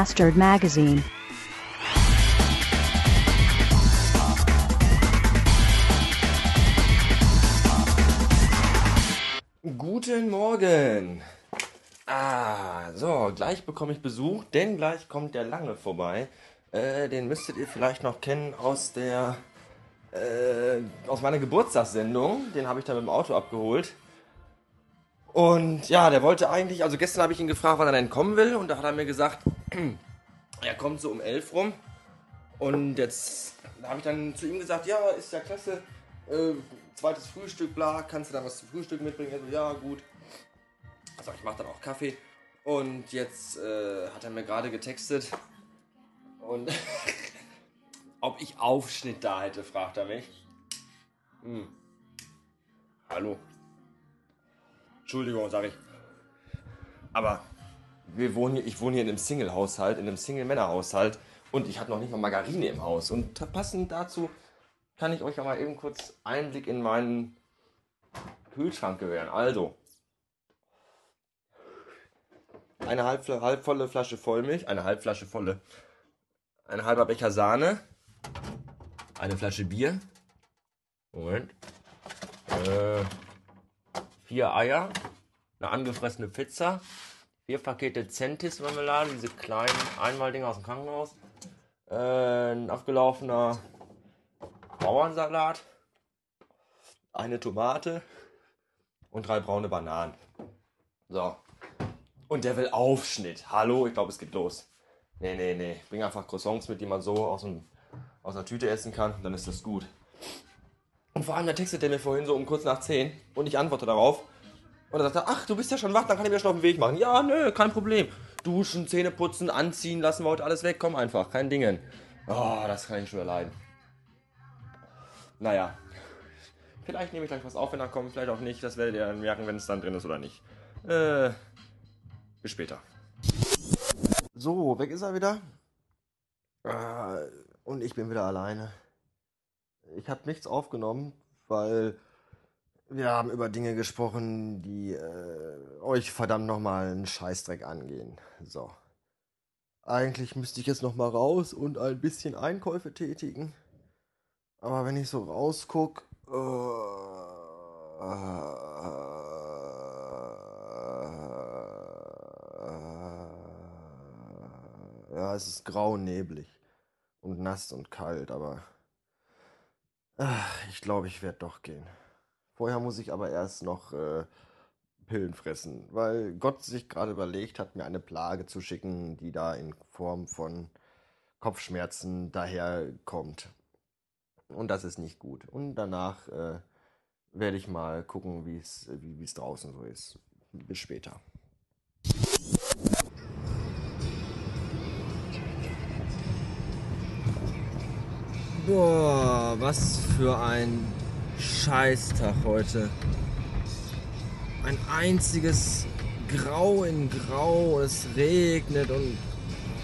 Bastard Magazine. Guten Morgen. Ah, so, gleich bekomme ich Besuch, denn gleich kommt der Lange vorbei. Äh, den müsstet ihr vielleicht noch kennen aus der, äh, aus meiner Geburtstagssendung. Den habe ich da mit dem Auto abgeholt. Und ja, der wollte eigentlich, also gestern habe ich ihn gefragt, wann er denn kommen will. Und da hat er mir gesagt, er kommt so um elf rum. Und jetzt habe ich dann zu ihm gesagt, ja, ist ja klasse. Äh, zweites Frühstück, bla, kannst du da was zum Frühstück mitbringen? Er so, ja, gut. Also ich mache dann auch Kaffee. Und jetzt äh, hat er mir gerade getextet. Und ob ich Aufschnitt da hätte, fragt er mich. Hm. Hallo. Entschuldigung, sage ich. Aber wir wohnen hier, ich wohne hier in einem Single-Haushalt, in einem Single-Männer-Haushalt und ich habe noch nicht mal Margarine im Haus. Und passend dazu kann ich euch ja mal eben kurz Einblick in meinen Kühlschrank gewähren. Also, eine halb, halb volle Flasche Vollmilch, eine Halbflasche volle, ein halber Becher Sahne, eine Flasche Bier, Moment, äh, vier Eier, eine angefressene Pizza, vier Pakete Centis Marmelade, diese kleinen Einmaldinger aus dem Krankenhaus, äh, ein abgelaufener Bauernsalat, eine Tomate und drei braune Bananen. So. Und der will Aufschnitt. Hallo, ich glaube, es geht los. Nee, nee, nee. Bring einfach Croissants mit, die man so aus, dem, aus einer Tüte essen kann, dann ist das gut. Und vor allem, da textet der mir vorhin so um kurz nach 10 und ich antworte darauf. Und dann sagt er, ach, du bist ja schon wach, dann kann ich mir schon auf den Weg machen. Ja, nö, kein Problem. Duschen, Zähne putzen, anziehen, lassen wir heute alles weg. Komm einfach, kein Dingen. Oh, das kann ich schon erleiden. Naja. Vielleicht nehme ich gleich was auf, wenn er kommt, vielleicht auch nicht. Das werdet ihr dann merken, wenn es dann drin ist oder nicht. Äh, bis später. So, weg ist er wieder. Äh, und ich bin wieder alleine. Ich habe nichts aufgenommen, weil wir haben über Dinge gesprochen, die äh, euch verdammt nochmal einen Scheißdreck angehen. So. Eigentlich müsste ich jetzt nochmal raus und ein bisschen Einkäufe tätigen. Aber wenn ich so rausguck, äh, äh, ja, es ist grau neblig und nass und kalt, aber ich glaube, ich werde doch gehen. Vorher muss ich aber erst noch äh, Pillen fressen, weil Gott sich gerade überlegt hat, mir eine Plage zu schicken, die da in Form von Kopfschmerzen daherkommt. Und das ist nicht gut. Und danach äh, werde ich mal gucken, wie es wie es draußen so ist. Bis später. Boah, was für ein Scheißtag heute. Ein einziges Grau in Grau. Es regnet und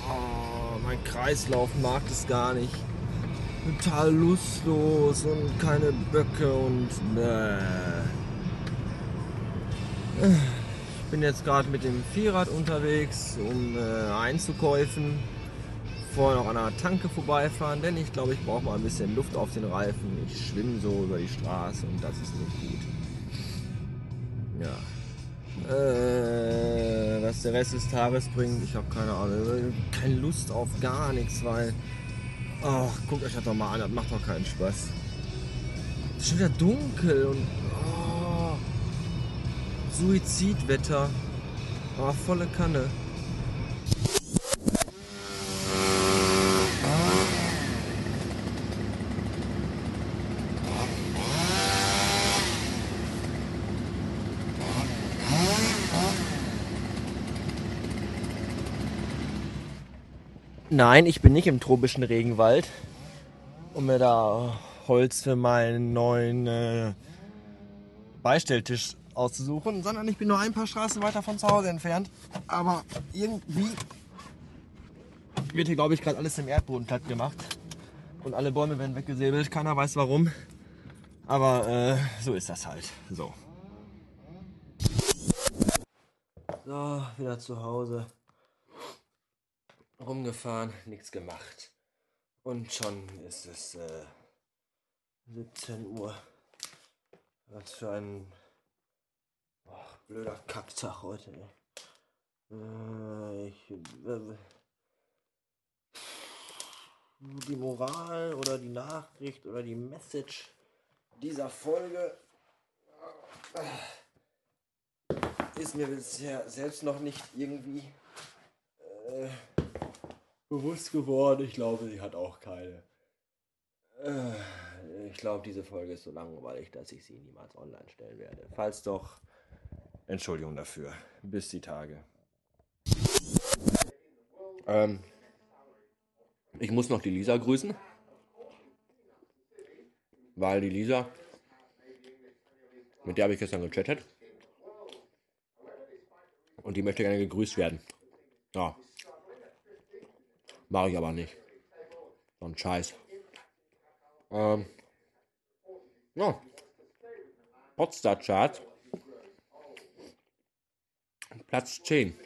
oh, mein Kreislauf mag es gar nicht total lustlos und keine Böcke und bäh. Ich bin jetzt gerade mit dem Vierrad unterwegs, um äh, einzukäufen. Vorher noch an einer Tanke vorbeifahren, denn ich glaube, ich brauche mal ein bisschen Luft auf den Reifen. Ich schwimme so über die Straße und das ist nicht gut. Ja. Äh, was der Rest des Tages bringt, ich habe keine Ahnung. Keine Lust auf gar nichts, weil Ach, guckt euch das doch mal an, das macht doch keinen Spaß. Es ist schon wieder dunkel und oh, Suizidwetter. Oh, volle Kanne. Nein, ich bin nicht im tropischen Regenwald, um mir da Holz für meinen neuen äh, Beistelltisch auszusuchen, sondern ich bin nur ein paar Straßen weiter von zu Hause entfernt. Aber irgendwie wird hier, glaube ich, gerade alles im Erdboden platt gemacht. Und alle Bäume werden weggesäbelt. Keiner weiß warum. Aber äh, so ist das halt. So. So, wieder zu Hause. Rumgefahren, nichts gemacht. Und schon ist es äh, 17 Uhr. Was für ein ach, blöder Kacktag heute. Äh, ich, äh, die Moral oder die Nachricht oder die Message dieser Folge ist mir bisher selbst noch nicht irgendwie äh, bewusst geworden. Ich glaube, sie hat auch keine. Äh, ich glaube, diese Folge ist so langweilig, dass ich sie niemals online stellen werde. Falls doch, Entschuldigung dafür. Bis die Tage. Ähm, ich muss noch die Lisa grüßen. Weil die Lisa, mit der habe ich gestern gechattet. Und die möchte gerne gegrüßt werden. Ja. Mache ich aber nicht. So ein Scheiß. Ähm. Ja. Potsdam-Chart. Platz 10.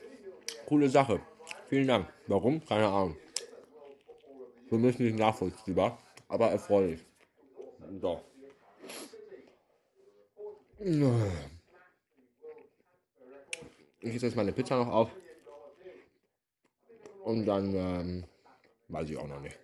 Coole Sache. Vielen Dank. Warum? Keine Ahnung. Für mich nicht nachvollziehbar, aber erfreulich. So. Ich esse jetzt meine Pizza noch auf. Und dann ähm, weiß ich auch noch nicht.